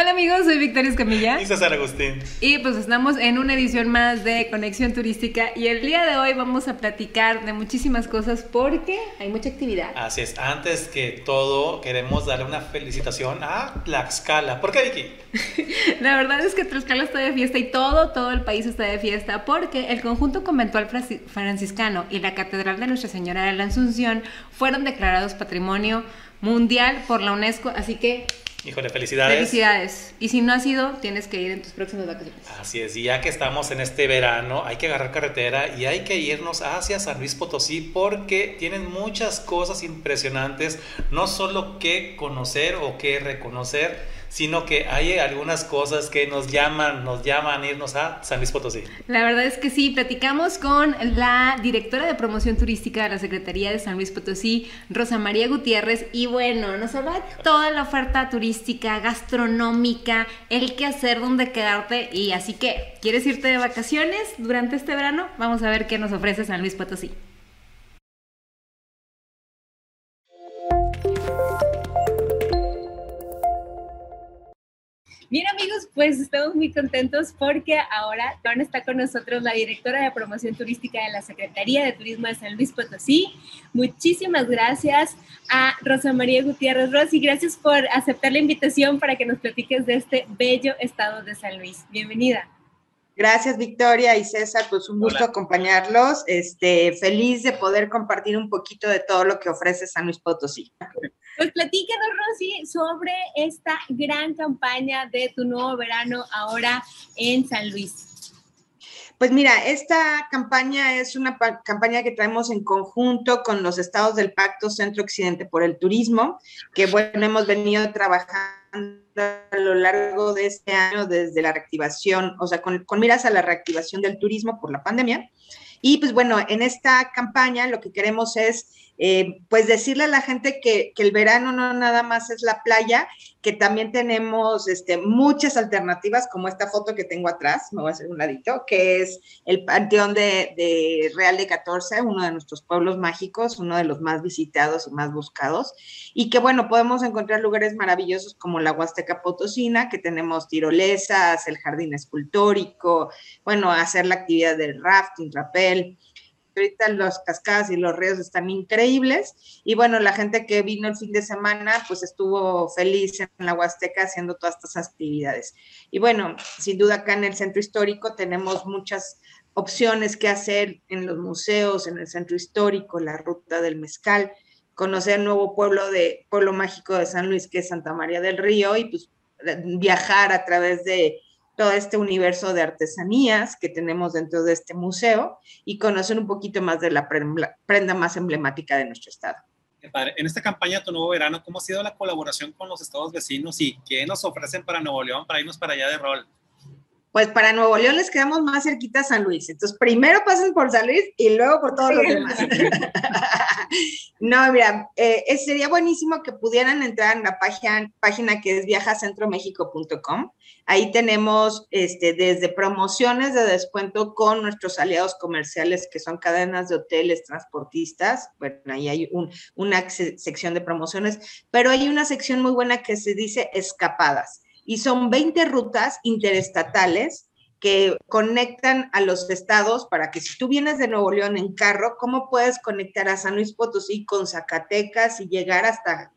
Hola amigos, soy Victoria Escamilla. Y César Agustín. Y pues estamos en una edición más de Conexión Turística y el día de hoy vamos a platicar de muchísimas cosas porque hay mucha actividad. Así es, antes que todo queremos darle una felicitación a Tlaxcala. ¿Por qué Vicky? La verdad es que Tlaxcala está de fiesta y todo, todo el país está de fiesta porque el conjunto conventual franciscano y la Catedral de Nuestra Señora de la Asunción fueron declarados Patrimonio Mundial por la UNESCO, así que Híjole, felicidades. Felicidades. Y si no has ido, tienes que ir en tus próximas vacaciones. Así es, y ya que estamos en este verano, hay que agarrar carretera y hay que irnos hacia San Luis Potosí porque tienen muchas cosas impresionantes, no solo que conocer o que reconocer, sino que hay algunas cosas que nos llaman, nos llaman a irnos a San Luis Potosí. La verdad es que sí, platicamos con la directora de promoción turística de la Secretaría de San Luis Potosí, Rosa María Gutiérrez, y bueno, nos habla toda la oferta turística, gastronómica, el qué hacer, dónde quedarte, y así que, ¿quieres irte de vacaciones durante este verano? Vamos a ver qué nos ofrece San Luis Potosí. Pues estamos muy contentos porque ahora está con nosotros la directora de promoción turística de la Secretaría de Turismo de San Luis Potosí. Muchísimas gracias a Rosa María Gutiérrez Rossi. Gracias por aceptar la invitación para que nos platiques de este bello estado de San Luis. Bienvenida. Gracias, Victoria y César. Pues un gusto acompañarlos. Este, feliz de poder compartir un poquito de todo lo que ofrece San Luis Potosí. Pues platícanos, Rosy, sobre esta gran campaña de tu nuevo verano ahora en San Luis. Pues mira, esta campaña es una campaña que traemos en conjunto con los estados del Pacto Centro Occidente por el Turismo, que bueno, hemos venido trabajando a lo largo de este año desde la reactivación, o sea, con, con miras a la reactivación del turismo por la pandemia. Y pues bueno, en esta campaña lo que queremos es eh, pues decirle a la gente que, el verano no nada más es la playa, que también tenemos este, muchas alternativas, como esta foto que tengo atrás, me voy a hacer un ladito, que es el Panteón de, de Real de 14, uno de nuestros pueblos mágicos, uno de los más visitados y más buscados, y que bueno, podemos encontrar lugares maravillosos como la Huasteca Potosina, que tenemos tirolesas, el jardín escultórico, bueno, hacer la actividad del rafting, rappel, ahorita las cascadas y los ríos están increíbles. Y bueno, la gente que vino el fin de semana, pues estuvo feliz en la Huasteca haciendo todas estas actividades. Y bueno, sin duda acá en el centro histórico tenemos muchas opciones que hacer en los museos, en el centro histórico, la ruta del mezcal, conocer el nuevo pueblo de pueblo mágico de San Luis que es Santa María del Río y pues viajar a través de todo este universo de artesanías que tenemos dentro de este museo y conocer un poquito más de la prenda más emblemática de nuestro estado. En esta campaña Tu Nuevo Verano, ¿cómo ha sido la colaboración con los estados vecinos y qué nos ofrecen para Nuevo León para irnos para allá de rol? Pues para Nuevo León les quedamos más cerquita a San Luis. Entonces, primero pasen por San Luis y luego por todos los demás. no, mira, eh, sería buenísimo que pudieran entrar en la página, página que es viajacentromexico.com. Ahí tenemos este, desde promociones de descuento con nuestros aliados comerciales, que son cadenas de hoteles, transportistas. Bueno, ahí hay una sección de promociones, pero hay una sección muy buena que se dice escapadas y son 20 rutas interestatales que conectan a los estados para que si tú vienes de Nuevo León en carro, ¿cómo puedes conectar a San Luis Potosí con Zacatecas y llegar hasta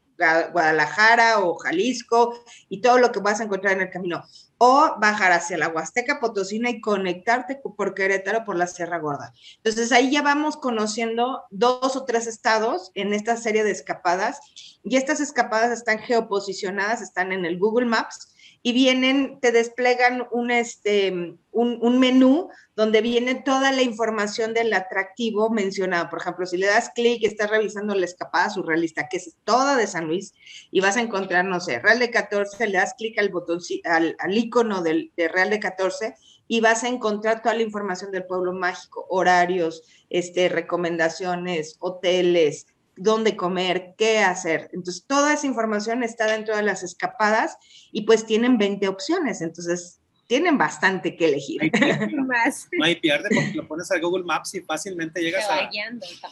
Guadalajara o Jalisco y todo lo que vas a encontrar en el camino? O bajar hacia la Huasteca Potosina y conectarte por Querétaro por la Sierra Gorda. Entonces ahí ya vamos conociendo dos o tres estados en esta serie de escapadas y estas escapadas están geoposicionadas, están en el Google Maps y vienen, te desplegan un, este, un, un, menú donde viene toda la información del atractivo mencionado. Por ejemplo, si le das clic, estás revisando la escapada surrealista, que es toda de San Luis, y vas a encontrar, no sé, Real de 14, le das clic al botón, al, al icono del, de Real de 14 y vas a encontrar toda la información del pueblo mágico, horarios, este, recomendaciones, hoteles, dónde comer, qué hacer. Entonces, toda esa información está dentro de las escapadas y pues tienen 20 opciones. Entonces, tienen bastante que elegir. No hay pierde porque lo pones al Google Maps y fácilmente llegas a... Guiando, está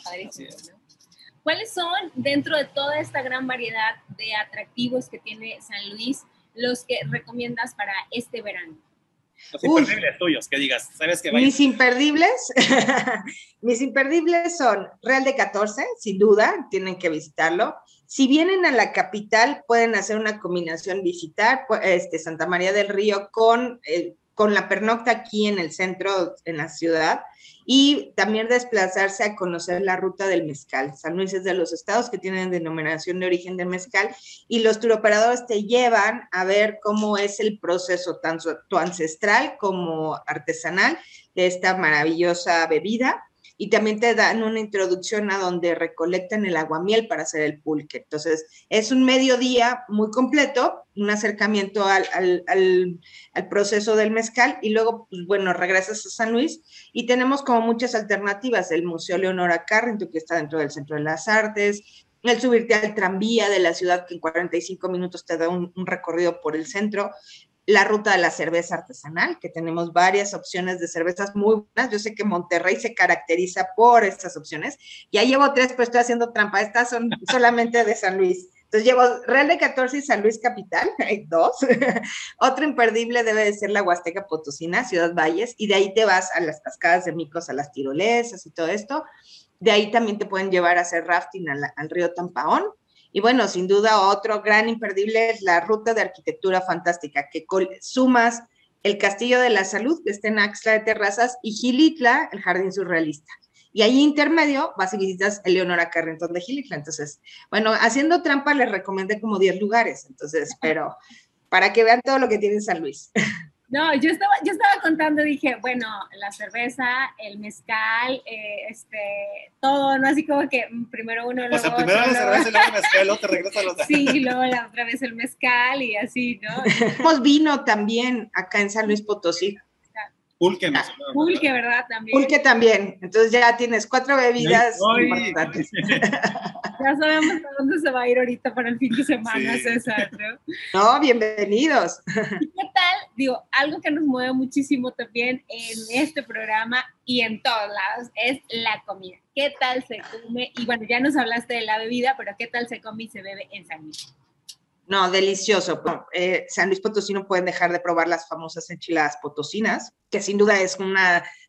¿Cuáles son, dentro de toda esta gran variedad de atractivos que tiene San Luis, los que recomiendas para este verano? Los imperdibles tuyos, que digas, ¿sabes qué? Mis imperdibles, mis imperdibles son Real de 14, sin duda, tienen que visitarlo. Si vienen a la capital, pueden hacer una combinación, visitar este, Santa María del Río con, con la pernocta aquí en el centro, en la ciudad y también desplazarse a conocer la ruta del mezcal. San Luis es de los estados que tienen denominación de origen del mezcal y los turoperadores te llevan a ver cómo es el proceso tanto ancestral como artesanal de esta maravillosa bebida y también te dan una introducción a donde recolectan el aguamiel para hacer el pulque. Entonces, es un mediodía muy completo, un acercamiento al, proceso del mezcal y luego, pues bueno, regresas a San Luis y tenemos como muchas alternativas, el Museo Leonora Carrington, que está dentro del Centro de las Artes, el subirte al tranvía de la ciudad que en 45 minutos te da un, recorrido por el centro, la ruta de la cerveza artesanal, que tenemos varias opciones de cervezas muy buenas. Yo sé que Monterrey se caracteriza por estas opciones. Ya llevo tres, pero estoy haciendo trampa. Estas son solamente de San Luis. Entonces llevo Real de 14 y San Luis Capital, hay dos. Otro imperdible debe de ser la Huasteca Potosina, Ciudad Valles, y de ahí te vas a las cascadas de Micos, a las tirolesas y todo esto. De ahí también te pueden llevar a hacer rafting al río Tampaón y bueno, sin duda otro gran imperdible es la ruta de arquitectura fantástica, que sumas el Castillo de la Salud, que está en Axla de Terrazas, y Gilitla, el Jardín Surrealista. Y ahí intermedio vas y visitas Eleonora Carrington de Gilitla. Entonces, bueno, haciendo trampa les recomendé como 10 lugares. Entonces, pero para que vean todo lo que tiene San Luis. No, yo estaba, yo estaba contando, dije, bueno, la cerveza, el mezcal, eh, este, todo, ¿no? Así como que primero uno, luego O sea, primero la cerveza, luego el mezcal, luego te regresas a los... Sí, luego la otra vez el mezcal y así, ¿no? Tenemos vino también acá en San Luis Potosí. Pulque, ah, Pulque, ¿verdad? También. Pulque también. Entonces ya tienes cuatro bebidas importantes. Ya sabemos a dónde se va a ir ahorita para el fin de semana, César, ¿no? No, bienvenidos. ¿Y qué tal? Digo, algo que nos mueve muchísimo también en este programa y en todos lados es la comida. ¿Qué tal se come? Y bueno, ya nos hablaste de la bebida, pero ¿qué tal se come y se bebe en San Luis? No, delicioso. Eh, San Luis Potosí no pueden dejar de probar las famosas enchiladas potosinas, que sin duda es uno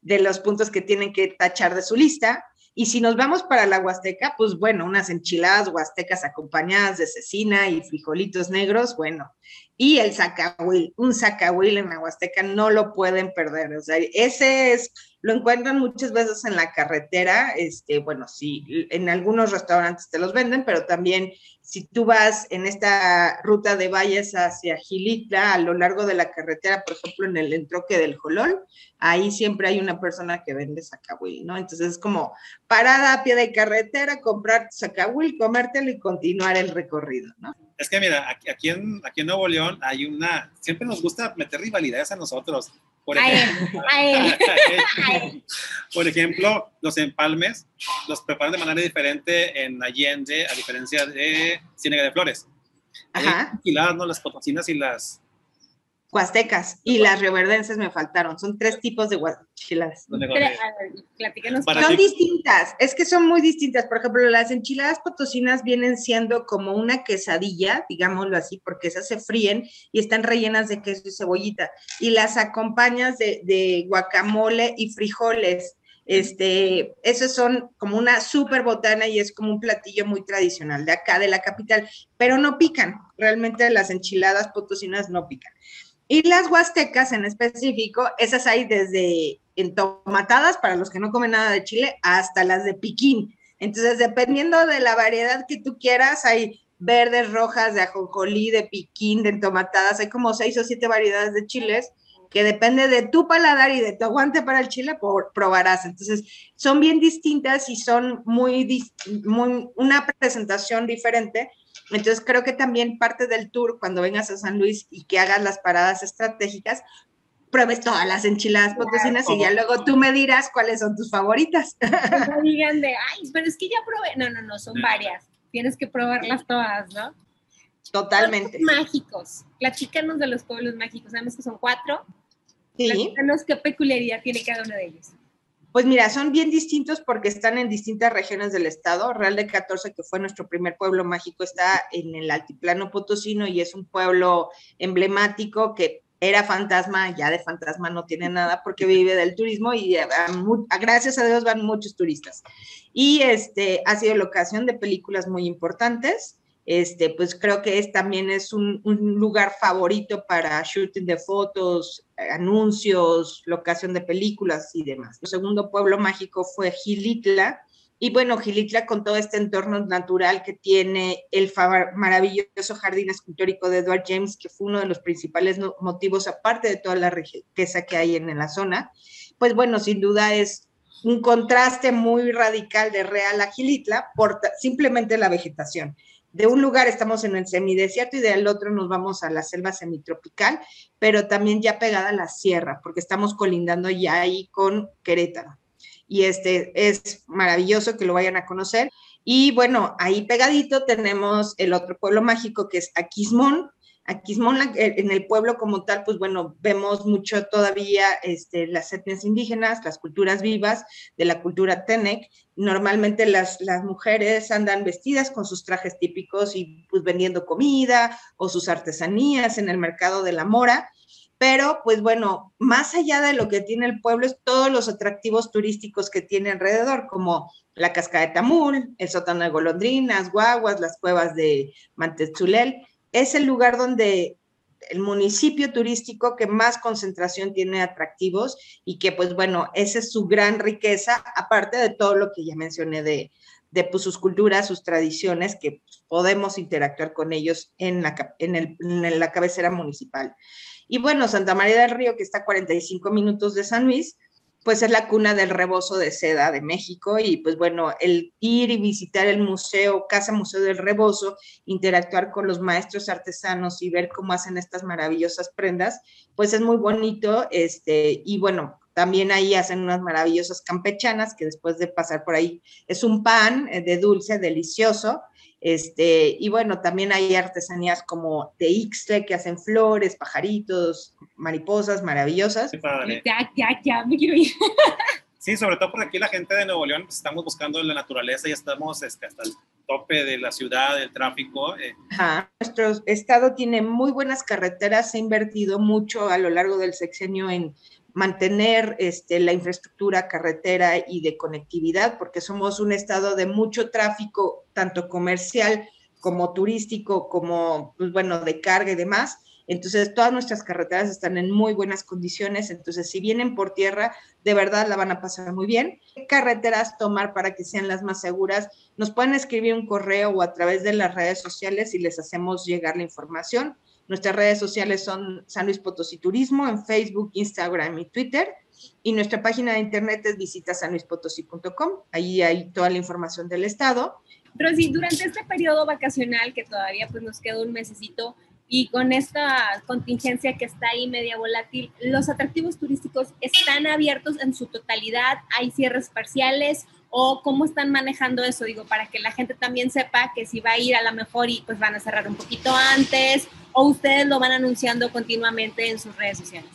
de los puntos que tienen que tachar de su lista. Y si nos vamos para la Huasteca, pues bueno, unas enchiladas huastecas acompañadas de cecina y frijolitos negros, bueno. Y el zacahuil, un zacahuil en la Huasteca no lo pueden perder. O sea, ese es lo encuentran muchas veces en la carretera, este, bueno, sí, en algunos restaurantes te los venden, pero también si tú vas en esta ruta de valles hacia Gilitla, a lo largo de la carretera, por ejemplo, en el entroque del Jolol, ahí siempre hay una persona que vende sacahuil, ¿no? Entonces es como parada a pie de carretera, comprar sacahuil, comértelo y continuar el recorrido, ¿no? Es que mira, aquí, en, aquí en Nuevo León hay una, siempre nos gusta meter rivalidades a nosotros. Por ejemplo, Por ejemplo, los empalmes los preparan de manera diferente en Allende, a diferencia de Ciénega de Flores. Ajá. Y las, ¿no? las potosinas y las Huastecas y las reverdenses me faltaron. Son tres tipos de enchiladas. Son distintas, es que son muy distintas. Por ejemplo, las enchiladas potosinas vienen siendo como una quesadilla, digámoslo así, porque esas se fríen y están rellenas de queso y cebollita. Y las acompañas de, guacamole y frijoles. Este, esos son como una super botana y es como un platillo muy tradicional de acá, de la capital, pero no pican. Realmente las enchiladas potosinas no pican. Y las huastecas en específico, esas hay desde entomatadas para los que no comen nada de chile hasta las de piquín. Entonces, dependiendo de la variedad que tú quieras, hay verdes, rojas, de ajonjolí, de piquín, de entomatadas, hay como seis o siete variedades de chiles que depende de tu paladar y de tu aguante para el chile, probarás. Entonces, son bien distintas y son muy, muy una presentación diferente entonces creo que también parte del tour, cuando vengas a San Luis y que hagas las paradas estratégicas, pruebes todas las enchiladas potosinas y ya luego tú me dirás cuáles son tus favoritas. No digan de, ay, pero es que ya probé. No, no, no, son varias. Tienes que probarlas todas, ¿no? Totalmente. mágicos. Platícanos de los pueblos mágicos. Sabemos que son cuatro. Sí. Platícanos qué peculiaridad tiene cada uno de ellos. Pues mira, son bien distintos porque están en distintas regiones del estado. Real de 14, que fue nuestro primer pueblo mágico, está en el altiplano potosino y es un pueblo emblemático que era fantasma, ya de fantasma no tiene nada porque vive del turismo y gracias a Dios van muchos turistas. Y este ha sido la ocasión de películas muy importantes este, pues creo que es, también es un, lugar favorito para shooting de fotos, anuncios, locación de películas y demás. El segundo pueblo mágico fue Gilitla, y bueno, Gilitla con todo este entorno natural que tiene el maravilloso jardín escultórico de Edward James, que fue uno de los principales motivos, aparte de toda la riqueza que hay en, la zona, pues bueno, sin duda es un contraste muy radical de Real a Gilitla por simplemente la vegetación de un lugar estamos en el semidesierto y del otro nos vamos a la selva semitropical, pero también ya pegada a la sierra, porque estamos colindando ya ahí con Querétaro. Y este es maravilloso que lo vayan a conocer. Y bueno, ahí pegadito tenemos el otro pueblo mágico que es Aquismón, Aquí en el pueblo como tal, pues bueno, vemos mucho todavía este, las etnias indígenas, las culturas vivas de la cultura Tenec. Normalmente las, las mujeres andan vestidas con sus trajes típicos y pues vendiendo comida o sus artesanías en el mercado de la mora. Pero pues bueno, más allá de lo que tiene el pueblo es todos los atractivos turísticos que tiene alrededor, como la cascada de Tamul, el sótano de golondrinas, guaguas, las cuevas de Mantezulel es el lugar donde el municipio turístico que más concentración tiene atractivos y que pues bueno, esa es su gran riqueza, aparte de todo lo que ya mencioné de, de pues, sus culturas, sus tradiciones, que podemos interactuar con ellos en la, en, en la cabecera municipal. Y bueno, Santa María del Río, que está a 45 minutos de San Luis, pues es la cuna del rebozo de seda de México y pues bueno, el ir y visitar el museo, Casa Museo del Rebozo, interactuar con los maestros artesanos y ver cómo hacen estas maravillosas prendas, pues es muy bonito, este, y bueno, también ahí hacen unas maravillosas campechanas que después de pasar por ahí es un pan eh, de dulce delicioso este, y bueno, también hay artesanías como de Ixtle que hacen flores, pajaritos, mariposas maravillosas. Ya, ya, ya, me quiero ir. Sí, sobre todo porque aquí la gente de Nuevo León pues, estamos buscando la naturaleza y estamos este, hasta el tope de la ciudad, del tráfico. Eh. Nuestro estado tiene muy buenas carreteras, se ha invertido mucho a lo largo del sexenio en mantener este, la infraestructura carretera y de conectividad, porque somos un estado de mucho tráfico, tanto comercial como turístico, como, pues, bueno, de carga y demás. Entonces, todas nuestras carreteras están en muy buenas condiciones. Entonces, si vienen por tierra, de verdad la van a pasar muy bien. ¿Qué carreteras tomar para que sean las más seguras? Nos pueden escribir un correo o a través de las redes sociales y les hacemos llegar la información. Nuestras redes sociales son San Luis Potosí Turismo en Facebook, Instagram y Twitter. Y nuestra página de internet es visita sanluispotosí.com. Ahí hay toda la información del estado. Rosy, durante este periodo vacacional, que todavía pues nos queda un mesecito, y con esta contingencia que está ahí media volátil, ¿los atractivos turísticos están abiertos en su totalidad? ¿Hay cierres parciales? ¿O cómo están manejando eso? Digo, para que la gente también sepa que si va a ir a lo mejor y pues van a cerrar un poquito antes o ustedes lo van anunciando continuamente en sus redes sociales?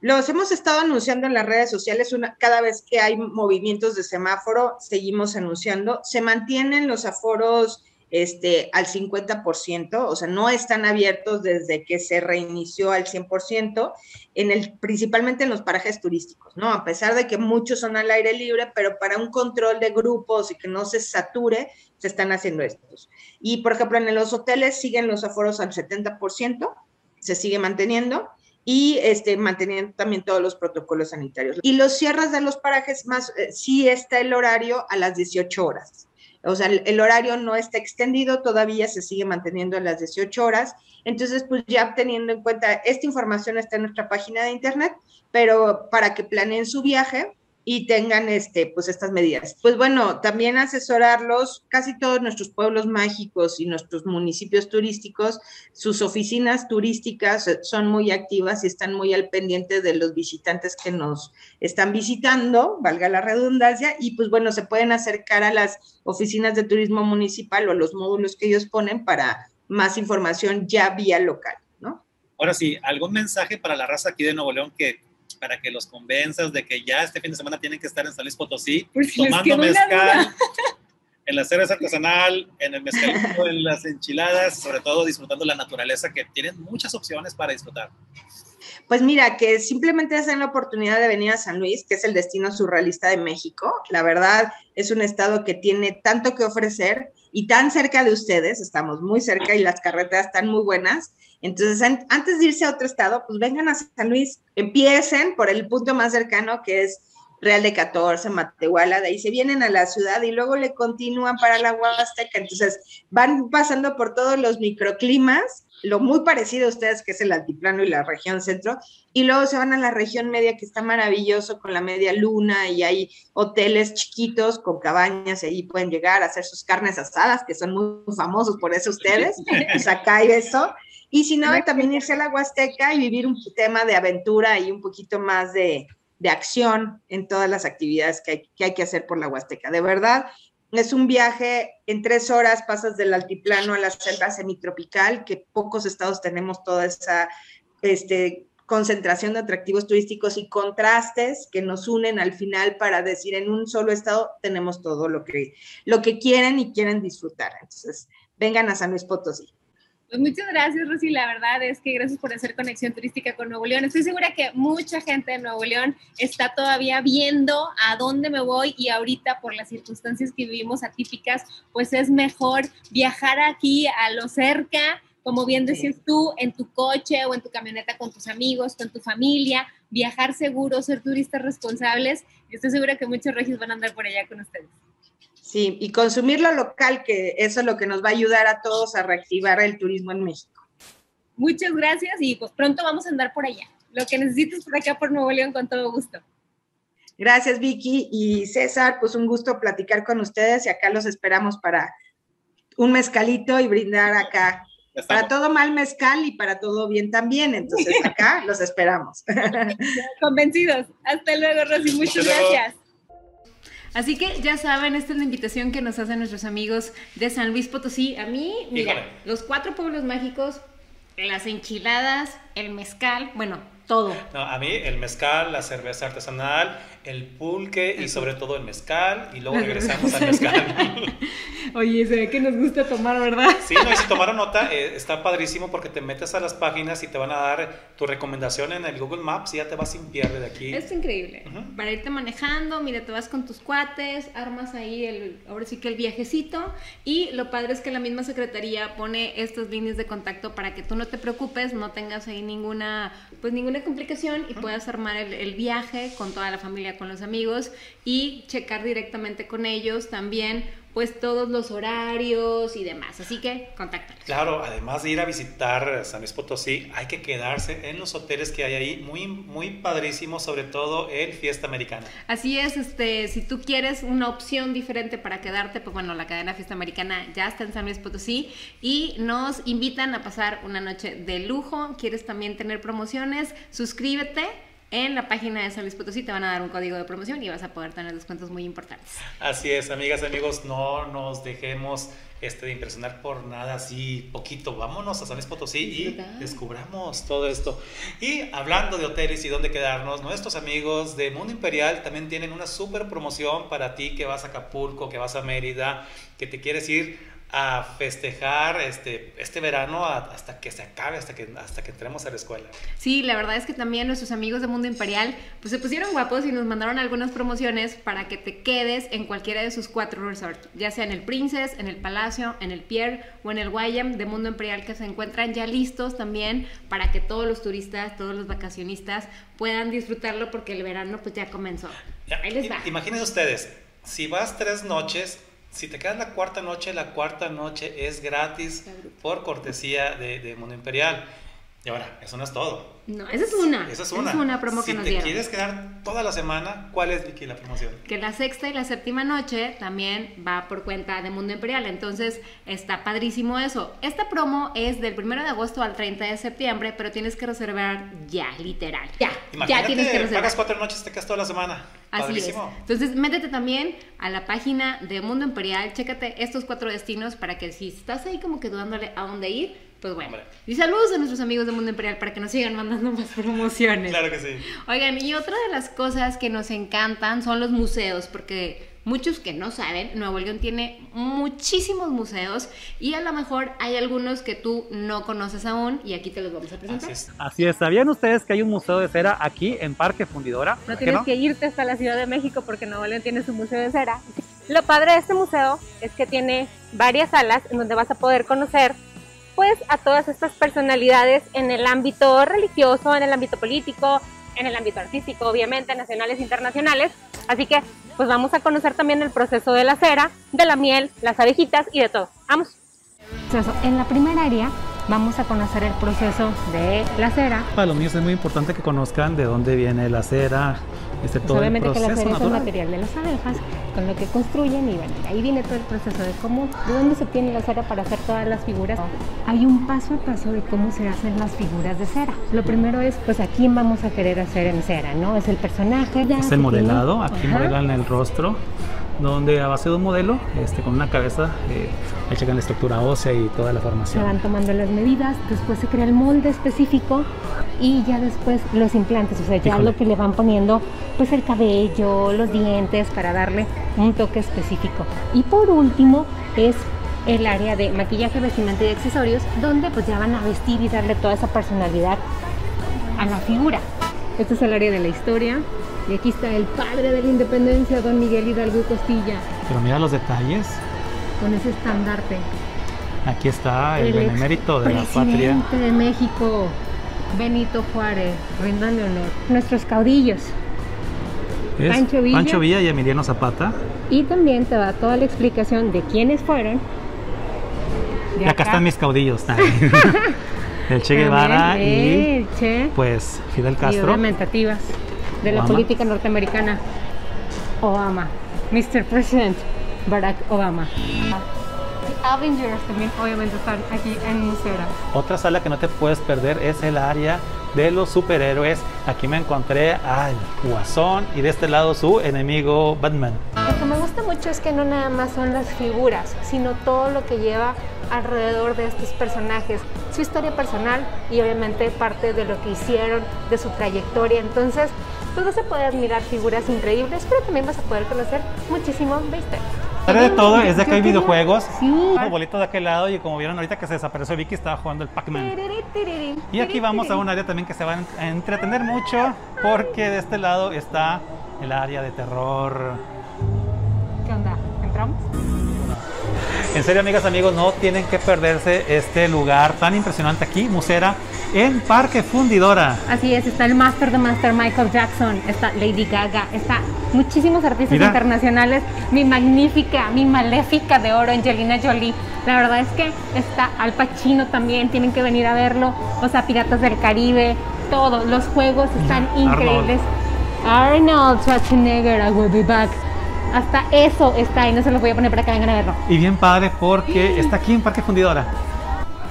Los hemos estado anunciando en las redes sociales una, cada vez que hay movimientos de semáforo, seguimos anunciando. Se mantienen los aforos este, al 50%, o sea, no están abiertos desde que se reinició al 100%, en el, principalmente en los parajes turísticos, ¿no? A pesar de que muchos son al aire libre, pero para un control de grupos y que no se sature, se están haciendo estos. Y, por ejemplo, en los hoteles siguen los aforos al 70%, se sigue manteniendo y este, manteniendo también todos los protocolos sanitarios. Y los cierres de los parajes más, eh, sí está el horario a las 18 horas. O sea, el, horario no está extendido, todavía se sigue manteniendo a las 18 horas. Entonces, pues ya teniendo en cuenta, esta información está en nuestra página de internet, pero para que planeen su viaje, y tengan este, pues estas medidas. Pues bueno, también asesorarlos, casi todos nuestros pueblos mágicos y nuestros municipios turísticos, sus oficinas turísticas son muy activas y están muy al pendiente de los visitantes que nos están visitando, valga la redundancia, y pues bueno, se pueden acercar a las oficinas de turismo municipal o los módulos que ellos ponen para más información ya vía local, ¿no? Ahora sí, ¿algún mensaje para la raza aquí de Nuevo León que para que los convenzas de que ya este fin de semana tienen que estar en San Luis Potosí tomando mezcal, en la cerveza artesanal, en el mezcalito, en las enchiladas, sobre todo disfrutando la naturaleza, que tienen muchas opciones para disfrutar. Pues mira, que simplemente hacen la oportunidad de venir a San Luis, que es el destino surrealista de México. La verdad, es un estado que tiene tanto que ofrecer y tan cerca de ustedes, estamos muy cerca y las carreteras están muy buenas. Entonces, an- antes de irse a otro estado, pues vengan a San Luis, empiecen por el punto más cercano que es Real de 14, Matehuala, de ahí se vienen a la ciudad y luego le continúan para la Huasteca. Entonces, van pasando por todos los microclimas, lo muy parecido a ustedes, que es el altiplano y la región centro, y luego se van a la región media, que está maravilloso con la media luna, y hay hoteles chiquitos con cabañas, y ahí pueden llegar a hacer sus carnes asadas, que son muy famosos por eso ustedes, pues acá hay eso. Y si no, también irse a la Huasteca y vivir un tema de aventura y un poquito más de, de acción en todas las actividades que hay, que hay que hacer por la Huasteca. De verdad, es un viaje en tres horas, pasas del altiplano a la selva semitropical, que pocos estados tenemos toda esa este, concentración de atractivos turísticos y contrastes que nos unen al final para decir en un solo estado tenemos todo lo que, lo que quieren y quieren disfrutar. Entonces, vengan a San Luis Potosí. Pues muchas gracias, Rosy. La verdad es que gracias por hacer conexión turística con Nuevo León. Estoy segura que mucha gente de Nuevo León está todavía viendo a dónde me voy y ahorita por las circunstancias que vivimos atípicas, pues es mejor viajar aquí a lo cerca, como bien decías tú, en tu coche o en tu camioneta con tus amigos, con tu familia, viajar seguro, ser turistas responsables. Estoy segura que muchos regios van a andar por allá con ustedes. Sí, y consumir lo local, que eso es lo que nos va a ayudar a todos a reactivar el turismo en México. Muchas gracias y pues pronto vamos a andar por allá. Lo que necesites por acá por Nuevo León con todo gusto. Gracias, Vicky y César. Pues un gusto platicar con ustedes y acá los esperamos para un mezcalito y brindar acá. Para todo mal mezcal y para todo bien también. Entonces acá los esperamos. Convencidos. Hasta luego, Rosy. Muchas gracias. Así que ya saben, esta es la invitación que nos hacen nuestros amigos de San Luis Potosí. A mí, mira, Híjole. los cuatro pueblos mágicos, las enchiladas, el mezcal, bueno, todo. No, a mí el mezcal, la cerveza artesanal, el pulque y sobre todo el mezcal y luego regresamos al mezcal. Oye, se ve que nos gusta tomar, ¿verdad? Sí, no, y si tomaron nota, eh, está padrísimo porque te metes a las páginas y te van a dar tu recomendación en el Google Maps y ya te vas sin pierde de aquí. Es increíble. Ujú. Para irte manejando, mira, te vas con tus cuates, armas ahí el, ahora sí que el viajecito. Y lo padre es que la misma secretaría pone estas líneas de contacto para que tú no te preocupes, no tengas ahí ninguna, pues ninguna complicación y puedas armar el, el viaje con toda la familia, con los amigos y checar directamente con ellos también, pues todos los horarios y demás. Así que contáctalos. Claro, además de ir a visitar San Luis Potosí, hay que quedarse en los hoteles que hay ahí, muy, muy padrísimo, sobre todo el Fiesta Americana. Así es, este, si tú quieres una opción diferente para quedarte, pues bueno, la cadena Fiesta Americana ya está en San Luis Potosí y nos invitan a pasar una noche de lujo. ¿Quieres también tener promociones? Suscríbete. En la página de San Luis Potosí te van a dar un código de promoción y vas a poder tener descuentos muy importantes. Así es, amigas, amigos, no nos dejemos este, de impresionar por nada así poquito. Vámonos a San Luis Potosí y descubramos todo esto. Y hablando de hoteles y dónde quedarnos, nuestros amigos de Mundo Imperial también tienen una súper promoción para ti que vas a Acapulco, que vas a Mérida, que te quieres ir a festejar este, este verano hasta que se acabe, hasta que, hasta que entremos a la escuela. Sí, la verdad es que también nuestros amigos de Mundo Imperial pues se pusieron guapos y nos mandaron algunas promociones para que te quedes en cualquiera de sus cuatro resorts, ya sea en el Princess, en el Palacio, en el Pierre o en el Guayam de Mundo Imperial que se encuentran ya listos también para que todos los turistas, todos los vacacionistas puedan disfrutarlo porque el verano pues ya comenzó. Ya, Ahí les va. Imagínense ustedes, si vas tres noches, si te quedas la cuarta noche, la cuarta noche es gratis por cortesía de, de Mundo Imperial. Y ahora, eso no es todo. No, esa es una. Esa es una. promo si que nos te dieron. quieres quedar toda la semana, ¿cuál es, Vicky, la promoción? que la sexta y la séptima noche también va por cuenta de Mundo Imperial. Entonces está padrísimo eso. Esta promo es del 1 de agosto al 30 de septiembre, pero tienes que reservar ya, literal. Ya, ya Imagínate, tienes que reservar. pagas cuatro noches, te quedas toda la semana. Así Padrísimo. es. Entonces, métete también a la página de Mundo Imperial, chécate estos cuatro destinos para que si estás ahí como que dudándole a dónde ir, Pues bueno. Hombre. Y saludos a nuestros amigos de Mundo Imperial para que nos sigan mandando más promociones. Claro que sí. Oigan, y otra de las cosas que nos encantan son los museos, porque muchos que no saben, Nuevo León tiene muchísimos museos y a lo mejor hay algunos que tú no conoces aún y aquí te los vamos a presentar. Así es. Así es, ¿sabían ustedes que hay un museo de cera aquí en Parque Fundidora? No ¿Por qué tienes que irte hasta la Ciudad de México porque Nuevo León tiene su museo de cera. Lo padre de este museo es que tiene varias salas en donde vas a poder conocer pues a todas estas personalidades en el ámbito religioso, en el ámbito político, en el ámbito artístico, obviamente, nacionales e internacionales. Así que pues vamos a conocer también el proceso de la cera, de la miel, las abejitas y de todo. Vamos. En la primera área vamos a conocer el proceso de la cera, Para los niños es muy importante que conozcan de dónde viene la cera, este, Pues todo el obviamente que la proceso cera es el natural. material de las abejas con lo que construyen y bueno, ahí viene todo el proceso de cómo, de dónde se obtiene la cera para hacer todas las figuras. Hay un paso a paso de cómo se hacen las figuras de cera. Lo primero es, pues a quién vamos a querer hacer en cera, ¿no? Es el personaje. ya Es el tiene- modelado, aquí modelan el rostro, donde a base de un modelo, este, con una cabeza, eh, checan la estructura ósea y toda la Se formación. van tomando las medidas, después se crea el molde específico y ya después los implantes, o sea, ya Híjole. lo que le van poniendo, pues el cabello, los dientes para darle un toque específico. Y por último es el área de maquillaje, vestimenta y accesorios, donde pues ya van a vestir y darle toda esa personalidad a la figura. Este es el área de la historia y aquí está el padre de la independencia, don Miguel Hidalgo y Costilla, Pero mira los detalles, con ese estandarte. aquí está el, benemérito de la patria. presidente de México, Benito Juárez, rindándole honor. Nuestros caudillos. Es Pancho Villa. Pancho Villa y Emiliano Zapata. Y también te da toda la explicación de quiénes fueron. De Y acá están mis caudillos. el Che Guevara y el Che. pues Fidel Y Castro. obviamente activas de la Obama. política norteamericana. Obama. Mr. President Barack Obama. The Avengers también obviamente están aquí en Musera. Otra sala que no te puedes perder es el área de los superhéroes. Aquí me encontré al Guasón y de este lado su enemigo Batman. Lo que me gusta mucho es que no nada más son las figuras, sino todo lo que lleva alrededor de estos personajes, su historia personal y obviamente parte de lo que hicieron, de su trayectoria. Entonces, pues vas a poder admirar figuras increíbles, pero también vas a poder conocer muchísimo de historia. De todo es de que hay videojuegos. Sí. Un bolito de aquel lado y como vieron ahorita que se desapareció Vicky estaba jugando el Pac-Man. Y aquí vamos a un área también que se va a entretener mucho porque de este lado está el área de terror. ¿Qué onda? ¿Entramos? En serio, amigas, amigos, no tienen que perderse este lugar tan impresionante aquí, Musera, en Parque Fundidora. Así es, está el Master de Master Michael Jackson, está Lady Gaga, está muchísimos artistas Mira. internacionales, mi magnífica, mi maléfica de oro, Angelina Jolie. La verdad es que está Al Pacino también, tienen que venir a verlo, o sea, Piratas del Caribe, todos los juegos están Mira, Arnold. increíbles. Arnold Schwarzenegger, I will be back. Hasta eso está ahí, no se los voy a poner para que vengan a verlo. Y bien padre porque está aquí en Parque Fundidora.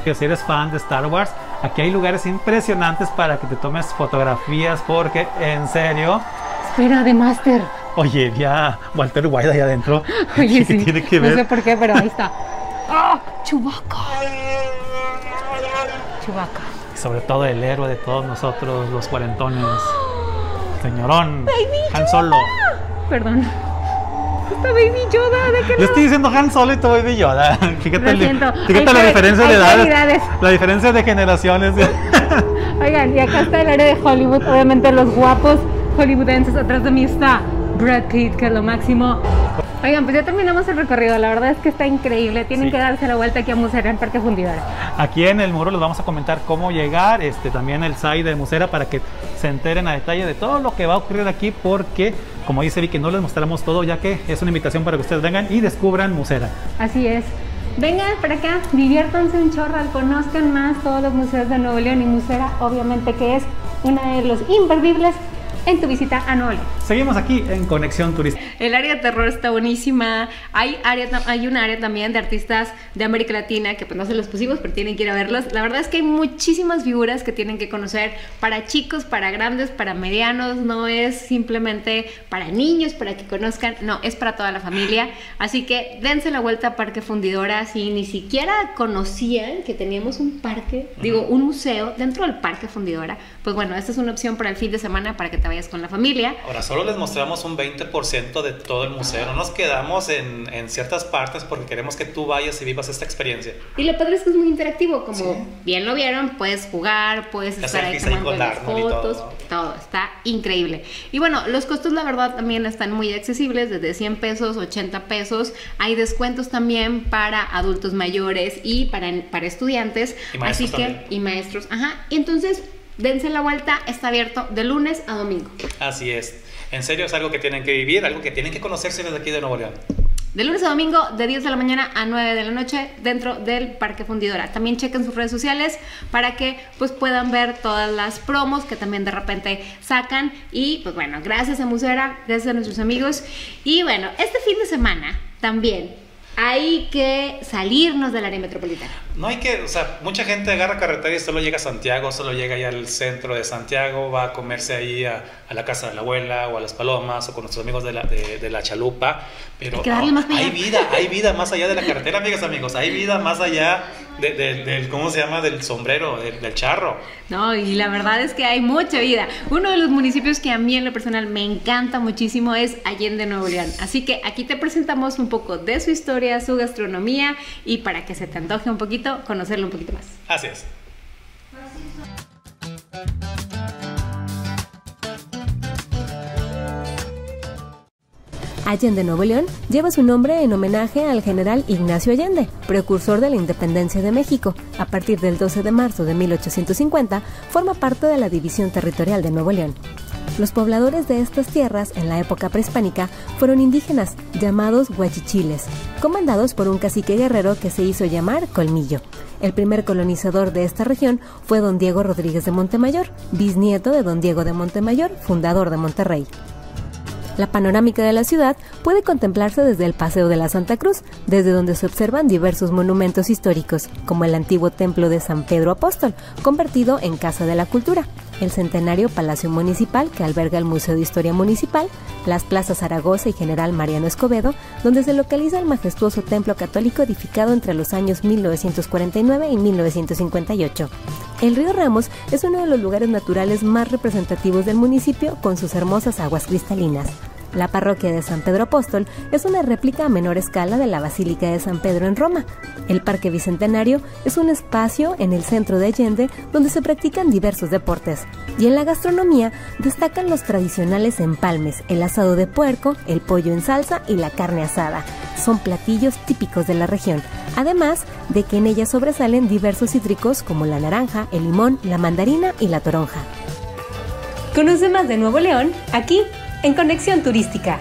Que si eres fan de Star Wars, aquí hay lugares impresionantes para que te tomes fotografías porque en serio, Espera, de Master. oye, ya Walter White ahí adentro. Oye, ¿Qué sí. tiene que No sé por qué, pero ahí está. ¡Ah! Chewbacca. Chewbacca. Sobre todo el héroe de todos nosotros, los cuarentones. Señorón, Han Solo. Perdón. Está Baby Yoda, ¿de qué Yo no? estoy diciendo Han Solo y tú Baby Yoda. Fíjate, el- fíjate la diferencia de edades. La diferencia de generaciones. Oigan, y acá está el área de Hollywood, obviamente los guapos hollywoodenses. Atrás de mí está Brad Pitt, que es lo máximo. Oigan, pues ya terminamos el recorrido. La verdad es que está increíble. Tienen Sí. que darse la vuelta aquí a Musera en Parque Fundidora. Aquí en el muro les vamos a comentar cómo llegar, este también el site de Musera para que se enteren a detalle de todo lo que va a ocurrir aquí porque como dice Vicky no les mostramos todo ya que es una invitación para que ustedes vengan y descubran Musera. Así es. Vengan para acá, diviértanse un chorral, conozcan más todos los museos de Nuevo León y Musera, obviamente que es uno de los imperdibles en tu visita a Nuevo León. Seguimos aquí en Conexión Turística. El área de terror está buenísima. Hay, área, hay un área también de artistas de América Latina que pues no se los pusimos, pero tienen que ir a verlos. La verdad es que hay muchísimas figuras que tienen que conocer para chicos, para grandes, para medianos. No es simplemente para niños, para que conozcan. No, es para toda la familia. Así que dense la vuelta a Parque Fundidora si ni siquiera conocían que teníamos un parque, digo, un museo dentro del Parque Fundidora. Pues bueno, esta es una opción para el fin de semana para que te vayas con la familia. Ahora, solo les mostramos un 20% de todo el museo. No nos quedamos en, en ciertas partes porque queremos que tú vayas y vivas esta experiencia. Y lo padre es que es muy interactivo, como Sí. bien lo vieron, puedes jugar, puedes estar ahí tomando las fotos, todo. todo, está increíble. Y bueno, los costos la verdad también están muy accesibles, desde 100 pesos, 80 pesos, hay descuentos también para adultos mayores y para, para estudiantes, Y maestros así que, también. y maestros, ajá, y entonces dense la vuelta, está abierto de lunes a domingo. Así es. En serio, es algo que tienen que vivir, algo que tienen que conocerse desde aquí de Nuevo León. De lunes a domingo, de 10 de la mañana a 9 de la noche, dentro del Parque Fundidora. También chequen sus redes sociales para que pues puedan ver todas las promos que también de repente sacan. Y pues bueno, gracias a Musera, gracias a nuestros amigos. Y bueno, este fin de semana también hay que salirnos del área metropolitana. No hay que, o sea, mucha gente agarra carretera y solo llega a Santiago, solo llega ahí al centro de Santiago, va a comerse ahí a, a la casa de la abuela o a las palomas o con nuestros amigos de la, de, de la chalupa. Pero Hay no, vida, hay vida más allá de la carretera, amigas, amigos. Hay vida más allá de- de- del, ¿cómo se llama? Del sombrero, del, del charro. No, y la verdad es que hay mucha vida. Uno de los municipios que a mí en lo personal me encanta muchísimo es Allende, Nuevo León. Así que aquí te presentamos un poco de su historia, su gastronomía y para que se te antoje un poquito, conocerlo un poquito más. Así es. Allende Nuevo León lleva su nombre en homenaje al general Ignacio Allende, precursor de la independencia de México. A partir del 12 de marzo de 1850, forma parte de la División Territorial de Nuevo León. Los pobladores de estas tierras en la época prehispánica fueron indígenas, llamados huachichiles, comandados por un cacique guerrero que se hizo llamar Colmillo. El primer colonizador de esta región fue don Diego Rodríguez de Montemayor, bisnieto de don Diego de Montemayor, fundador de Monterrey. La panorámica de la ciudad puede contemplarse desde el Paseo de la Santa Cruz, desde donde se observan diversos monumentos históricos, como el antiguo templo de San Pedro Apóstol, convertido en Casa de la Cultura, el centenario Palacio Municipal que alberga el Museo de Historia Municipal, las plazas Zaragoza y General Mariano Escobedo, donde se localiza el majestuoso templo católico edificado entre los años 1949 y 1958. El río Ramos es uno de los lugares naturales más representativos del municipio con sus hermosas aguas cristalinas. La parroquia de San Pedro Apóstol es una réplica a menor escala de la Basílica de San Pedro en Roma. El Parque Bicentenario es un espacio en el centro de Allende donde se practican diversos deportes. Y en la gastronomía destacan los tradicionales empalmes, el asado de puerco, el pollo en salsa y la carne asada. Son platillos típicos de la región, además de que en ella sobresalen diversos cítricos como la naranja, el limón, la mandarina y la toronja. Conoce más de Nuevo León aquí en Conexión Turística.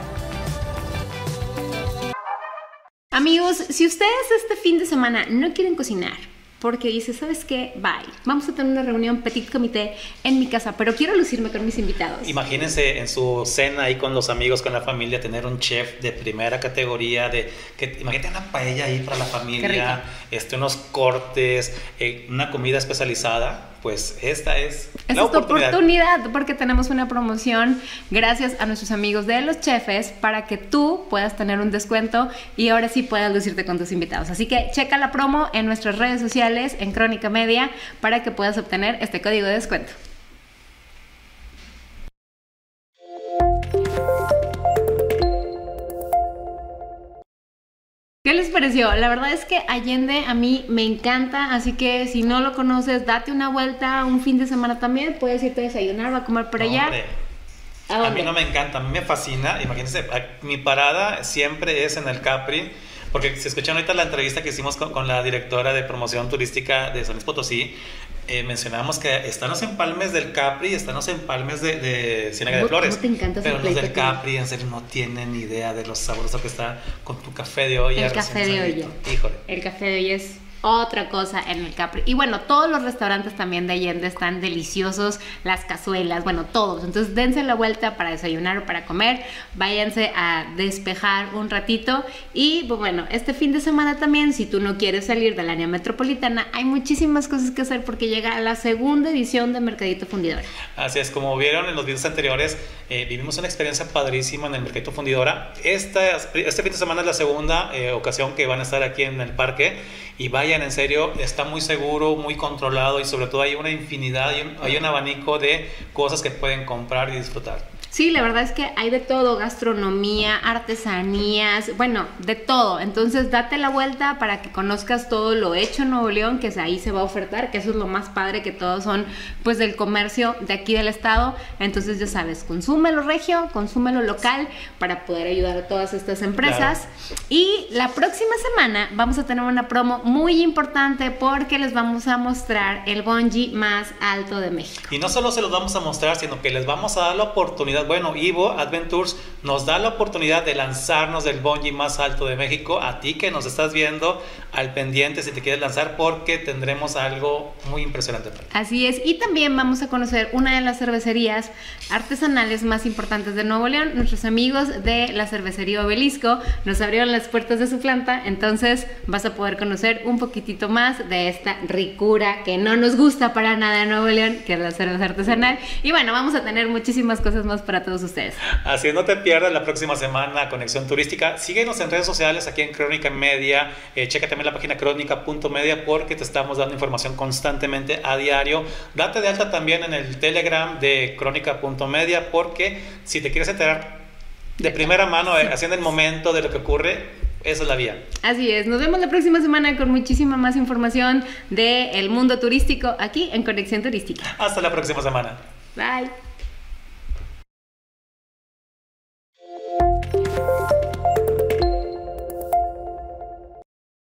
Amigos, si ustedes este fin de semana no quieren cocinar, porque dice, ¿sabes qué? Bye. Vamos a tener una reunión petit comité en mi casa, pero quiero lucirme con mis invitados. Imagínense en su cena ahí con los amigos, con la familia, tener un chef de primera categoría, de que imagínate una paella ahí para la familia, este, unos cortes, eh, una comida especializada, pues esta es Esta la es tu oportunidad. oportunidad porque tenemos una promoción gracias a nuestros amigos de los chefes para que tú puedas tener un descuento y ahora sí puedas lucirte con tus invitados. Así que checa la promo en nuestras redes sociales, en Crónica Media, para que puedas obtener este código de descuento. Pareció? La verdad es que Allende a mí me encanta, así que si no lo conoces, date una vuelta un fin de semana también. Puedes irte a desayunar o a comer por allá. hombre, ¿A mí no me encanta, a mí me fascina. Imagínense, mi parada siempre es en el Capri, porque si escuchan ahorita la entrevista que hicimos con, con la directora de promoción turística de San Luis Potosí, eh, mencionamos que están los empalmes del Capri y están los empalmes de, de Ciénaga de ¿Cómo- Flores. cómo te encanta Pero los del Capri, en serio, no tienen ni idea de lo sabroso que está con tu café de olla. El café recién de olla. Híjole. El café de hoy es otra cosa en el Capri. Y bueno, todos los restaurantes también de Allende están deliciosos, las cazuelas, bueno, todos. Entonces dense la vuelta para desayunar o para comer, váyanse a despejar un ratito. Y pues, bueno, este fin de semana también, si tú no quieres salir del área metropolitana, hay muchísimas cosas que hacer porque llega la segunda edición de Mercadito Fundidora. Así es, como vieron en los videos anteriores, eh, vivimos una experiencia padrísima en el Mercadito Fundidora. Esta, este fin de semana es la segunda eh, ocasión que van a estar aquí en el parque y vayan en serio, está muy seguro, muy controlado y sobre todo hay una infinidad, hay un, abanico de cosas que pueden comprar y disfrutar. Sí, la verdad es que hay de todo, gastronomía, artesanías, bueno, de todo. Entonces date la vuelta para que conozcas todo lo hecho en Nuevo León, que ahí se va a ofertar, que eso es lo más padre, que todos son pues del comercio de aquí del estado. Entonces ya sabes, consúmelo regio, consúmelo local para poder ayudar a todas estas empresas. Y la próxima semana vamos a tener una promo muy importante porque les vamos a mostrar el bungee más alto de México. Y no solo se los vamos a mostrar, sino que les vamos a dar la oportunidad bueno, Ivo Adventures nos da la oportunidad de lanzarnos del bungee más alto de México. A ti que nos estás viendo, al pendiente si te quieres lanzar, porque tendremos algo muy impresionante. Así es. Y también vamos a conocer una de las cervecerías artesanales más importantes de Nuevo León. Nuestros amigos de la cervecería Obelisco nos abrieron las puertas de su planta. Entonces vas a poder conocer un poquitito más de esta ricura que no nos gusta para nada en Nuevo León, que es la cerveza artesanal. Y bueno, vamos a tener muchísimas cosas más para todos ustedes. Así no te pierdas la próxima semana Conexión Turística. Síguenos en redes sociales aquí en Crónica Media. Eh, checa también la página crónica.media porque te estamos dando información constantemente a diario. Date de alta también en el Telegram de crónica.media porque si te quieres enterar de primera mano, eh, haciendo el momento de lo que ocurre, esa es la vía. Así es. Nos vemos la próxima semana con muchísima más información del mundo turístico aquí en Conexión Turística. Hasta la próxima semana. Bye.